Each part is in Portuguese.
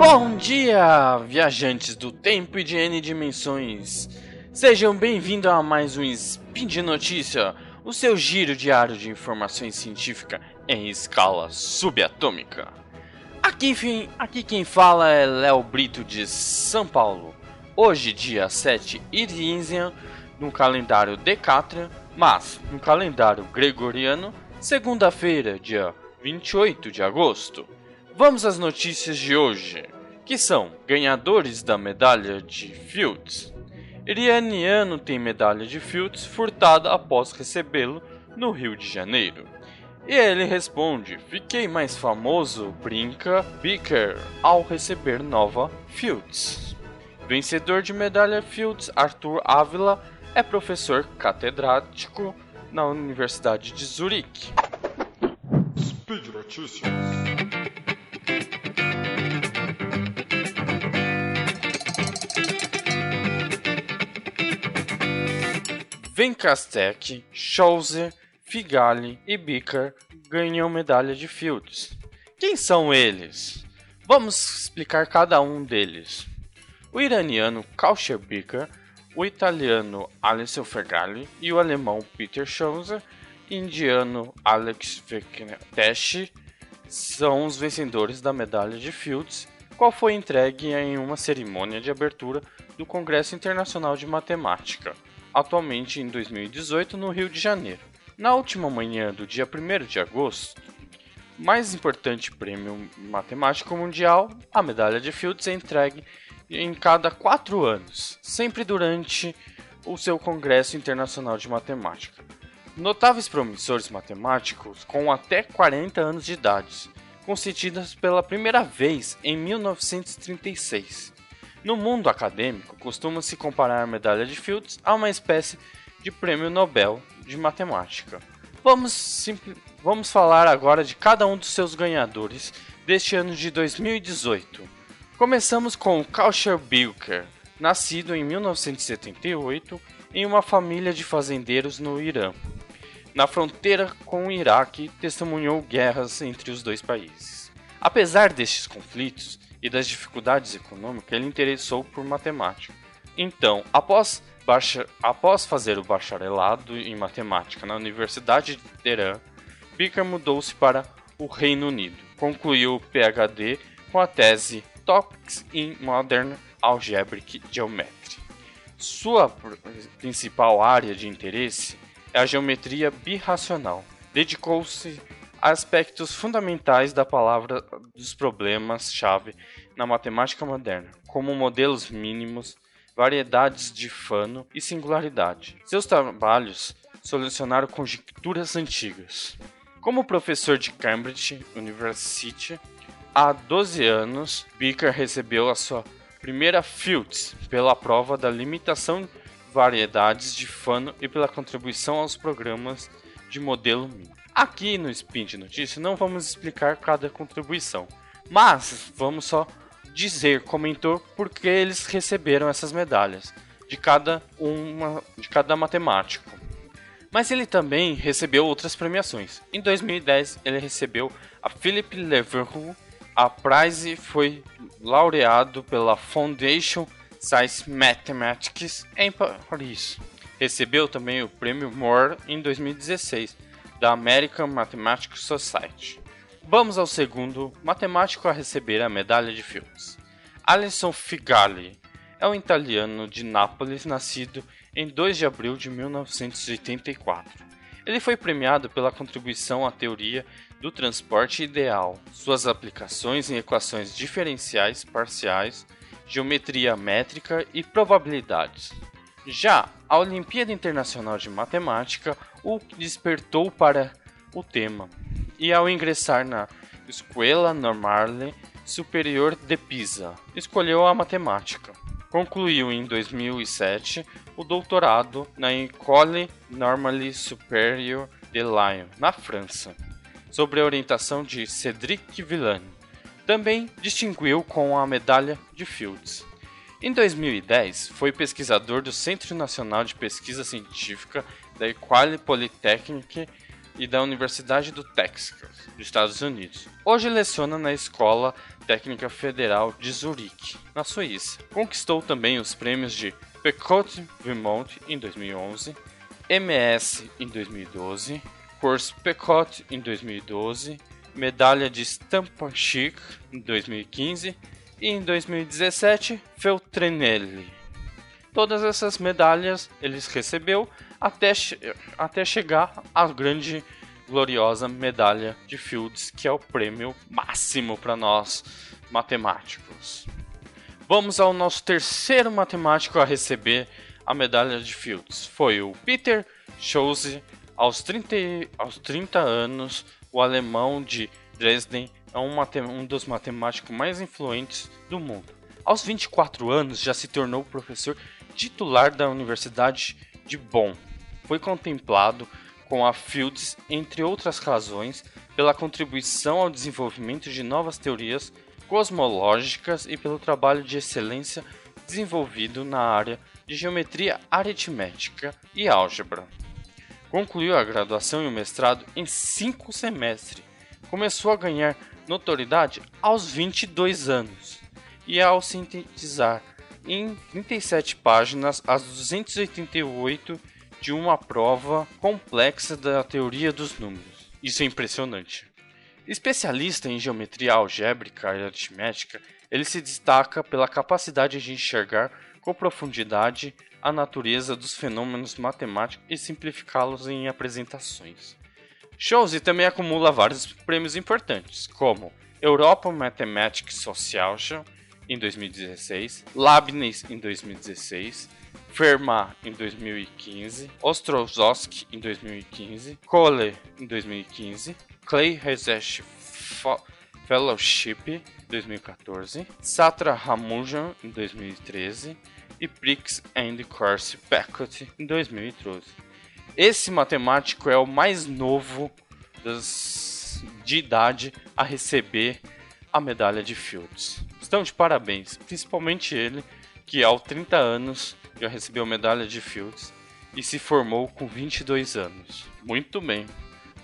Bom dia, viajantes do tempo e de N dimensões. Sejam bem-vindos a mais um Spin de Notícia, o seu giro diário de informações científicas em escala subatômica. Aqui, aqui quem fala é Léo Brito de São Paulo. Hoje, dia 7 Irínzia, no calendário Decatrian, mas no calendário Gregoriano, segunda-feira, dia 28 de agosto. Vamos às notícias de hoje, que são ganhadores da medalha de Fields. Irianiano tem medalha de Fields furtada após recebê-lo no Rio de Janeiro. E ele responde: Fiquei mais famoso, brinca Beaker, ao receber nova Fields. Vencedor de medalha Fields, Arthur Ávila, é professor catedrático na Universidade de Zurique. Speed Notícias. Venkastek, Scholze, Figali e Bicker ganham medalha de Fields. Quem são eles? Vamos explicar cada um deles. O iraniano Kauscher Bicker, o italiano Alessio Figali e o alemão Peter Scholze, indiano Alex Vektesh, são os vencedores da medalha de Fields, qual foi entregue em uma cerimônia de abertura do Congresso Internacional de Matemática atualmente em 2018 no Rio de Janeiro. Na última manhã do dia 1 de agosto, mais importante prêmio matemático mundial, a medalha de Fields é entregue em cada quatro anos, sempre durante o seu Congresso Internacional de Matemática. Notáveis promissores matemáticos com até 40 anos de idade, concedidas pela primeira vez em 1936 no mundo acadêmico, costuma-se comparar a medalha de Fields a uma espécie de prêmio Nobel de matemática. Vamos, vamos falar agora de cada um dos seus ganhadores deste ano de 2018. Começamos com Kausher Bilker, nascido em 1978 em uma família de fazendeiros no Irã. Na fronteira com o Iraque, testemunhou guerras entre os dois países. Apesar destes conflitos, e das dificuldades econômicas, ele interessou por matemática. Então, após, após fazer o bacharelado em matemática na Universidade de Teherã, Baker mudou-se para o Reino Unido. Concluiu o PhD com a tese Topics in Modern Algebraic Geometry. Sua principal área de interesse é a geometria birracional. Dedicou-se aspectos fundamentais da palavra dos problemas-chave na matemática moderna, como modelos mínimos, variedades de fano e singularidade. Seus trabalhos solucionaram conjecturas antigas. Como professor de Cambridge University, há 12 anos, Beaker recebeu a sua primeira Fields pela prova da limitação de variedades de fano e pela contribuição aos programas de modelo mínimo. Aqui no Spin de Notícia não vamos explicar cada contribuição, mas vamos só dizer, comentou, porque eles receberam essas medalhas de cada uma de cada matemático. Mas ele também recebeu outras premiações. Em 2010 ele recebeu a Philip Leverhulme, a prize foi laureado pela Foundation Science Mathematics em Paris. Recebeu também o prêmio Moore em 2016 da American Mathematical Society. Vamos ao segundo matemático a receber a medalha de Fields. Alison Figali é um italiano de Nápoles nascido em 2 de abril de 1984. Ele foi premiado pela contribuição à teoria do transporte ideal, suas aplicações em equações diferenciais parciais, geometria métrica e probabilidades. Já a Olimpíada Internacional de Matemática o despertou para o tema, e ao ingressar na Escola Normale Superior de Pisa, escolheu a matemática. Concluiu em 2007 o doutorado na École Normale Supérieure de Lyon, na França, sob a orientação de Cédric Villani. Também distinguiu com a medalha de Fields. Em 2010, foi pesquisador do Centro Nacional de Pesquisa Científica da École Polytechnique e da Universidade do Texas, dos Estados Unidos. Hoje leciona na Escola Técnica Federal de Zurique, na Suíça. Conquistou também os prêmios de Pecote Vermont em 2011, MS em 2012, Course Pecote em 2012, medalha de Stampa Chic em 2015 e em 2017 Feltrinelli. Todas essas medalhas eles recebeu até, até chegar à grande gloriosa medalha de Fields, que é o prêmio máximo para nós matemáticos. Vamos ao nosso terceiro matemático a receber a medalha de Fields. Foi o Peter Chose, aos 30, aos 30 anos, o alemão de Dresden é um, um dos matemáticos mais influentes do mundo. Aos 24 anos, já se tornou professor titular da Universidade de Bonn foi contemplado com a Fields, entre outras razões, pela contribuição ao desenvolvimento de novas teorias cosmológicas e pelo trabalho de excelência desenvolvido na área de geometria aritmética e álgebra. Concluiu a graduação e o mestrado em cinco semestres. Começou a ganhar notoriedade aos 22 anos e ao sintetizar em 37 páginas as 288 de uma prova complexa da teoria dos números. Isso é impressionante. Especialista em geometria algébrica e aritmética, ele se destaca pela capacidade de enxergar com profundidade a natureza dos fenômenos matemáticos e simplificá-los em apresentações. Chose também acumula vários prêmios importantes, como Europa Mathematics Social em 2016, Leibniz em 2016, Fermat em 2015, Ostrowski em 2015, Kohler em 2015, Clay Research Fellowship 2014, Satra Ramujan em 2013 e Prix and Corse Beckett em 2012. Esse matemático é o mais novo de idade a receber a medalha de Fields. Estão de parabéns, principalmente ele, que aos 30 anos já recebeu medalha de Fields e se formou com 22 anos. Muito bem.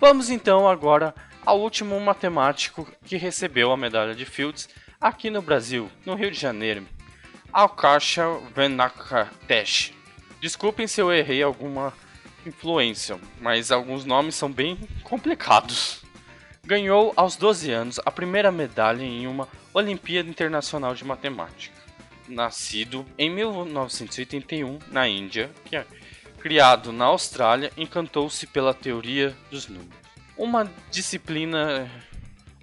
Vamos então agora ao último matemático que recebeu a medalha de Fields aqui no Brasil, no Rio de Janeiro, Alcasha Venakatesh. Desculpem se eu errei alguma influência, mas alguns nomes são bem complicados. Ganhou aos 12 anos a primeira medalha em uma Olimpíada Internacional de Matemática nascido em 1981 na Índia, que é criado na Austrália, encantou-se pela teoria dos números. Uma disciplina,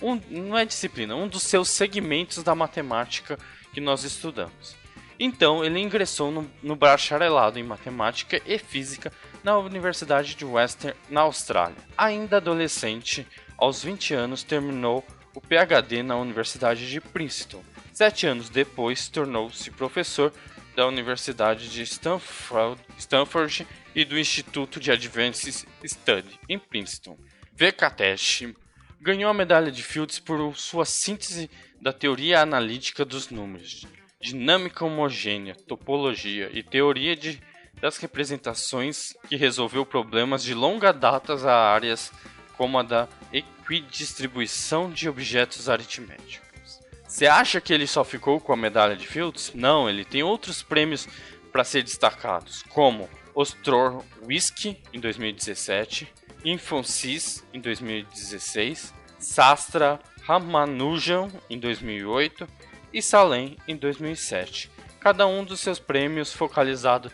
um, não é disciplina, um dos seus segmentos da matemática que nós estudamos. Então ele ingressou no, no bacharelado em matemática e física na Universidade de Western, na Austrália. Ainda adolescente, aos 20 anos terminou o PhD na Universidade de Princeton Sete anos depois, tornou-se professor da Universidade de Stanford, Stanford, e do Instituto de Advanced Study, em Princeton. Vekatesh ganhou a medalha de Fields por sua síntese da teoria analítica dos números, dinâmica homogênea, topologia e teoria de, das representações que resolveu problemas de longa data a áreas como a da equidistribuição de objetos aritméticos. Você acha que ele só ficou com a medalha de Fields? Não, ele tem outros prêmios para ser destacados, como Ostror Whisky em 2017, Infonsis em 2016, Sastra Ramanujan em 2008 e Salem em 2007. Cada um dos seus prêmios focalizado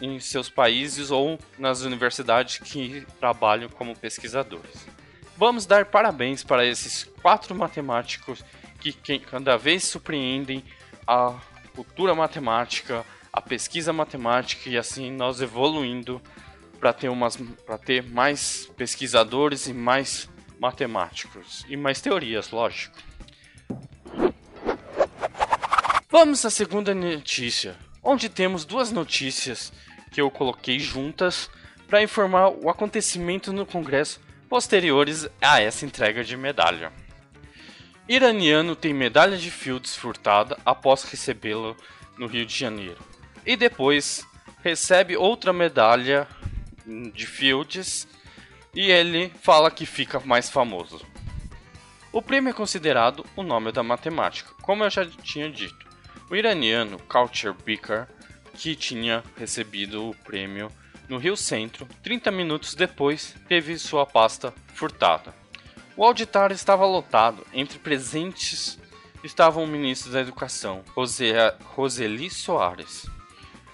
em seus países ou nas universidades que trabalham como pesquisadores. Vamos dar parabéns para esses quatro matemáticos que cada vez surpreendem a cultura matemática, a pesquisa matemática e assim nós evoluindo para ter umas para ter mais pesquisadores e mais matemáticos e mais teorias, lógico. Vamos à segunda notícia, onde temos duas notícias que eu coloquei juntas para informar o acontecimento no Congresso posteriores a essa entrega de medalha. Iraniano tem medalha de Fields furtada após recebê-la no Rio de Janeiro. E depois recebe outra medalha de Fields e ele fala que fica mais famoso. O prêmio é considerado o nome da matemática, como eu já tinha dito. O iraniano Kaucher Bikar, que tinha recebido o prêmio no Rio Centro, 30 minutos depois teve sua pasta furtada. O auditório estava lotado, entre presentes estavam o ministro da Educação, Roseli Soares.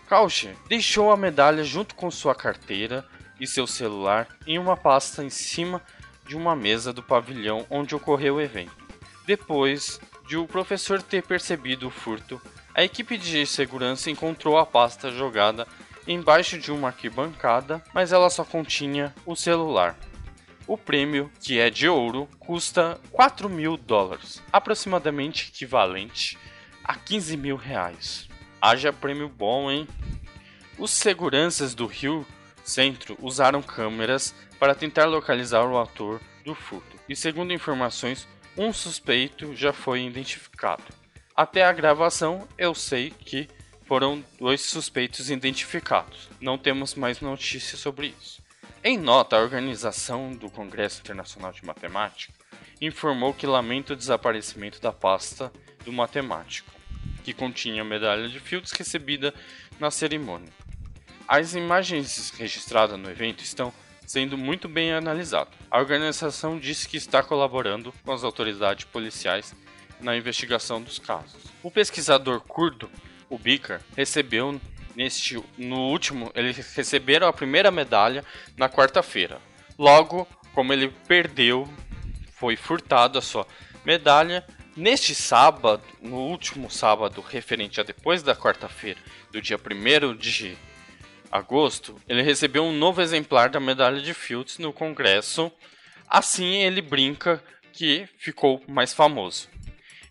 Kaucher deixou a medalha junto com sua carteira e seu celular em uma pasta em cima de uma mesa do pavilhão onde ocorreu o evento. Depois de o professor ter percebido o furto, a equipe de segurança encontrou a pasta jogada embaixo de uma arquibancada, mas ela só continha o celular. O prêmio, que é de ouro, custa 4 mil dólares, aproximadamente equivalente a 15 mil reais. Haja prêmio bom, hein? Os seguranças do Rio Centro usaram câmeras para tentar localizar o autor do furto, e segundo informações, um suspeito já foi identificado. Até a gravação, eu sei que foram dois suspeitos identificados. Não temos mais notícias sobre isso. Em nota, a organização do Congresso Internacional de Matemática informou que lamenta o desaparecimento da pasta do matemático, que continha a medalha de Fields recebida na cerimônia. As imagens registradas no evento estão sendo muito bem analisadas. A organização disse que está colaborando com as autoridades policiais na investigação dos casos. O pesquisador curdo o Beaker recebeu neste no último, eles receberam a primeira medalha na quarta-feira. Logo, como ele perdeu, foi furtado a sua medalha neste sábado, no último sábado referente a depois da quarta-feira, do dia 1 de agosto, ele recebeu um novo exemplar da medalha de Fields no Congresso. Assim, ele brinca que ficou mais famoso.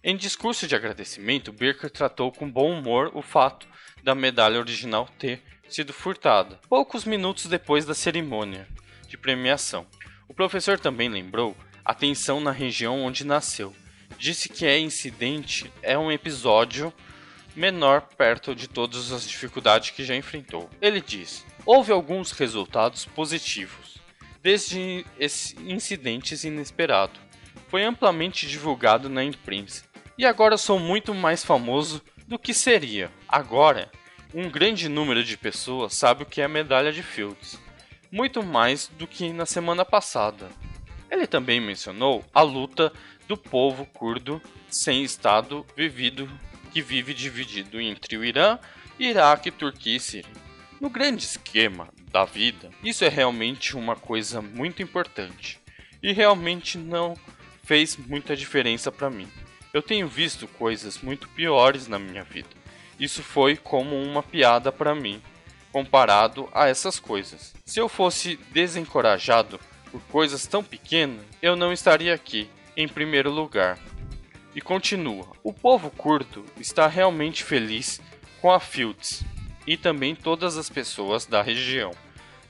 Em discurso de agradecimento, Birker tratou com bom humor o fato da medalha original ter sido furtada, poucos minutos depois da cerimônia de premiação. O professor também lembrou a tensão na região onde nasceu. Disse que é incidente é um episódio menor perto de todas as dificuldades que já enfrentou. Ele diz: houve alguns resultados positivos, desde incidentes inesperados. Foi amplamente divulgado na imprensa e agora sou muito mais famoso do que seria. Agora, um grande número de pessoas sabe o que é a medalha de Fields, muito mais do que na semana passada. Ele também mencionou a luta do povo curdo sem Estado vivido, que vive dividido entre o Irã, Iraque, Turquia e Síria. No grande esquema da vida, isso é realmente uma coisa muito importante e realmente não fez muita diferença para mim. Eu tenho visto coisas muito piores na minha vida. Isso foi como uma piada para mim, comparado a essas coisas. Se eu fosse desencorajado por coisas tão pequenas, eu não estaria aqui, em primeiro lugar. E continua: o povo curdo está realmente feliz com a Fields e também todas as pessoas da região,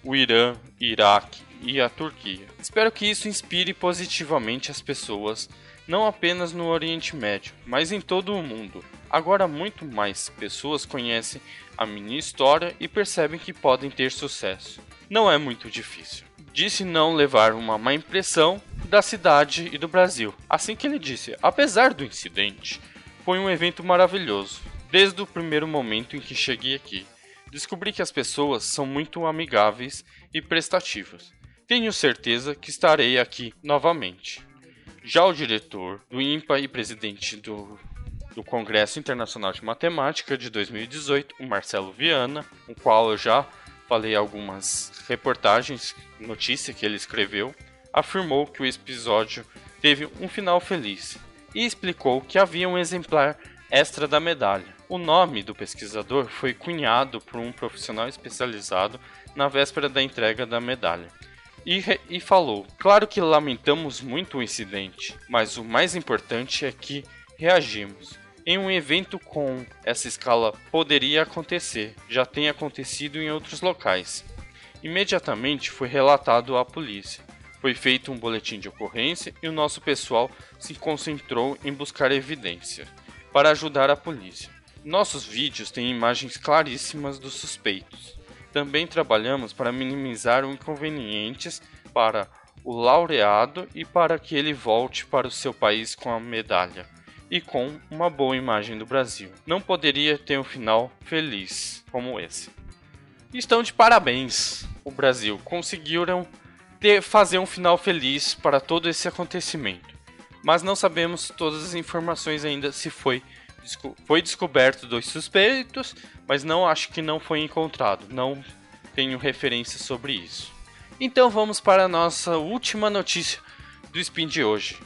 o Irã, Iraque e a Turquia. Espero que isso inspire positivamente as pessoas não apenas no Oriente Médio, mas em todo o mundo. Agora, muito mais pessoas conhecem a minha história e percebem que podem ter sucesso. Não é muito difícil. Disse não levar uma má impressão da cidade e do Brasil. Assim que ele disse, apesar do incidente, foi um evento maravilhoso. Desde o primeiro momento em que cheguei aqui, descobri que as pessoas são muito amigáveis e prestativas. Tenho certeza que estarei aqui novamente. Já o diretor do INPA e presidente do, do Congresso Internacional de Matemática de 2018, o Marcelo Viana, o qual eu já falei algumas reportagens, notícia que ele escreveu, afirmou que o episódio teve um final feliz e explicou que havia um exemplar extra da medalha. O nome do pesquisador foi cunhado por um profissional especializado na véspera da entrega da medalha e, e falou: Claro que lamentamos muito o incidente, mas o mais importante é que reagimos. Em um evento com essa escala poderia acontecer, já tem acontecido em outros locais. Imediatamente foi relatado à polícia. Foi feito um boletim de ocorrência e o nosso pessoal se concentrou em buscar evidência para ajudar a polícia. Nossos vídeos têm imagens claríssimas dos suspeitos. Também trabalhamos para minimizar os inconvenientes para o laureado e para que ele volte para o seu país com a medalha e com uma boa imagem do Brasil. Não poderia ter um final feliz como esse. Estão de parabéns, o Brasil. Conseguiram ter, fazer um final feliz para todo esse acontecimento. Mas não sabemos todas as informações ainda se foi foi descoberto dois suspeitos, mas não acho que não foi encontrado. Não tenho referência sobre isso. Então vamos para a nossa última notícia do spin de hoje.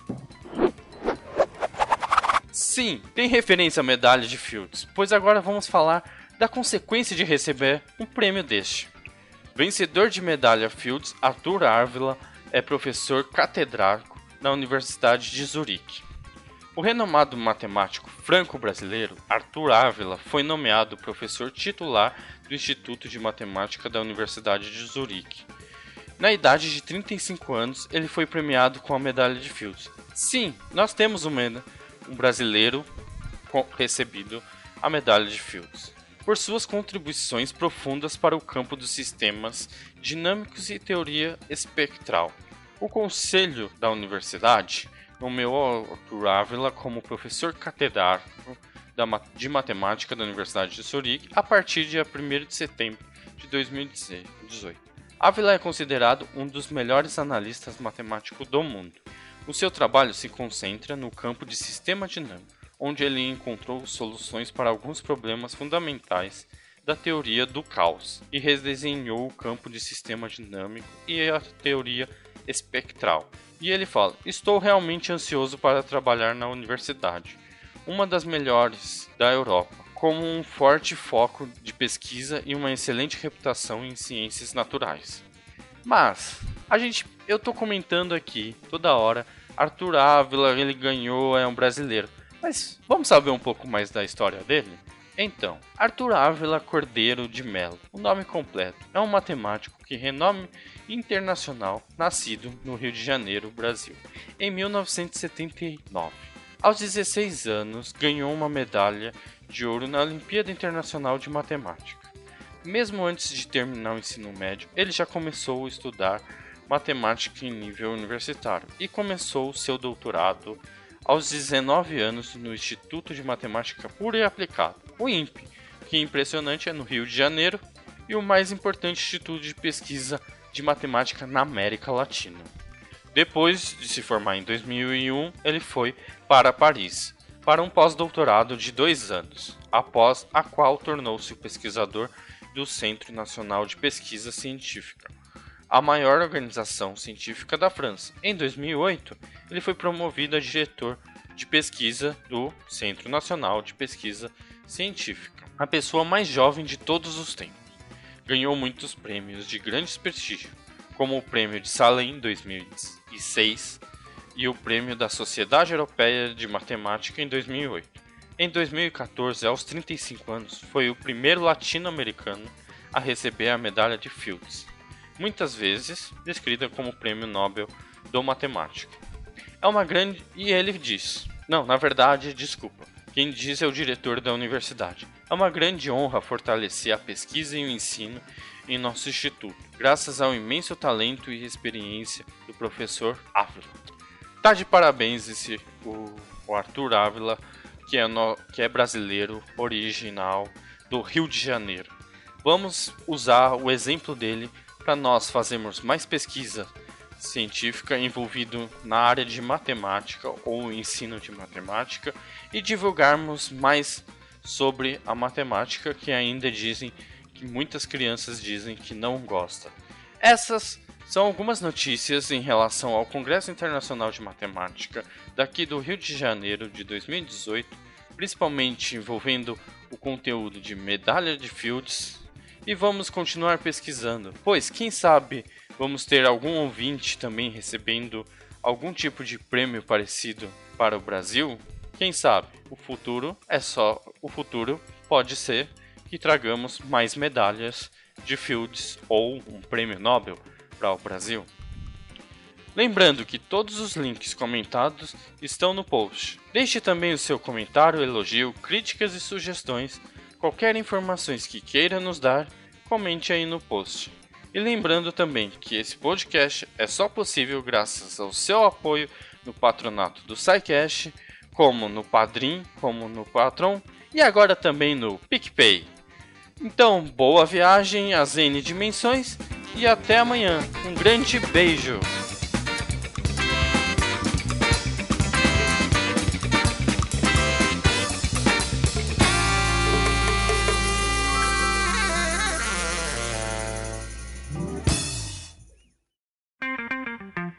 Sim, tem referência à medalha de Fields, pois agora vamos falar da consequência de receber um prêmio deste. Vencedor de medalha Fields, Arthur Ávila é professor catedrático na Universidade de Zurique. O renomado matemático franco-brasileiro Arthur Ávila foi nomeado professor titular do Instituto de Matemática da Universidade de Zurique. Na idade de 35 anos, ele foi premiado com a medalha de Fields. Sim, nós temos um, um brasileiro recebido a medalha de Fields por suas contribuições profundas para o campo dos sistemas dinâmicos e teoria espectral. O conselho da universidade nomeou Arthur Ávila como professor catedrático de matemática da Universidade de Zurique a partir de 1 de setembro de 2018. Ávila é considerado um dos melhores analistas matemáticos do mundo. O seu trabalho se concentra no campo de sistema dinâmico onde ele encontrou soluções para alguns problemas fundamentais da teoria do caos e redesenhou o campo de sistema dinâmico e a teoria espectral. E ele fala: Estou realmente ansioso para trabalhar na universidade, uma das melhores da Europa, com um forte foco de pesquisa e uma excelente reputação em ciências naturais. Mas a gente, eu estou comentando aqui toda hora, Arthur Ávila ele ganhou, é um brasileiro. Mas vamos saber um pouco mais da história dele? Então, Arthur Ávila Cordeiro de Mello, o nome completo, é um matemático que renome internacional, nascido no Rio de Janeiro, Brasil, em 1979. Aos 16 anos, ganhou uma medalha de ouro na Olimpíada Internacional de Matemática. Mesmo antes de terminar o ensino médio, ele já começou a estudar matemática em nível universitário e começou seu doutorado aos 19 anos no Instituto de Matemática Pura e Aplicada, o INPE, que impressionante é no Rio de Janeiro e o mais importante instituto de pesquisa de matemática na América Latina. Depois de se formar em 2001, ele foi para Paris para um pós-doutorado de dois anos, após a qual tornou-se pesquisador do Centro Nacional de Pesquisa Científica, a maior organização científica da França. Em 2008, ele foi promovido a diretor de pesquisa do Centro Nacional de Pesquisa Científica, a pessoa mais jovem de todos os tempos. Ganhou muitos prêmios de grande prestígio, como o Prêmio de Salem 2006 e o Prêmio da Sociedade Europeia de Matemática em 2008. Em 2014, aos 35 anos, foi o primeiro latino-americano a receber a medalha de Fields, muitas vezes descrita como Prêmio Nobel do Matemática. É uma grande. E ele diz: Não, na verdade, desculpa. Quem diz é o diretor da universidade. É uma grande honra fortalecer a pesquisa e o ensino em nosso instituto, graças ao imenso talento e experiência do professor Ávila. Tá de parabéns esse o, o Arthur Ávila, que é, no, que é brasileiro, original do Rio de Janeiro. Vamos usar o exemplo dele para nós fazermos mais pesquisa científica envolvido na área de matemática ou ensino de matemática e divulgarmos mais sobre a matemática que ainda dizem que muitas crianças dizem que não gostam. Essas são algumas notícias em relação ao Congresso Internacional de Matemática daqui do Rio de Janeiro de 2018, principalmente envolvendo o conteúdo de medalha de Fields. E vamos continuar pesquisando, pois quem sabe vamos ter algum ouvinte também recebendo algum tipo de prêmio parecido para o Brasil? Quem sabe? O futuro é só o futuro pode ser que tragamos mais medalhas de Fields ou um prêmio Nobel para o Brasil. Lembrando que todos os links comentados estão no post. Deixe também o seu comentário, elogio, críticas e sugestões, qualquer informações que queira nos dar comente aí no post. E lembrando também que esse podcast é só possível graças ao seu apoio no patronato do SciCash, como no Padrim, como no Patron e agora também no PicPay. Então, boa viagem às N dimensões e até amanhã. Um grande beijo!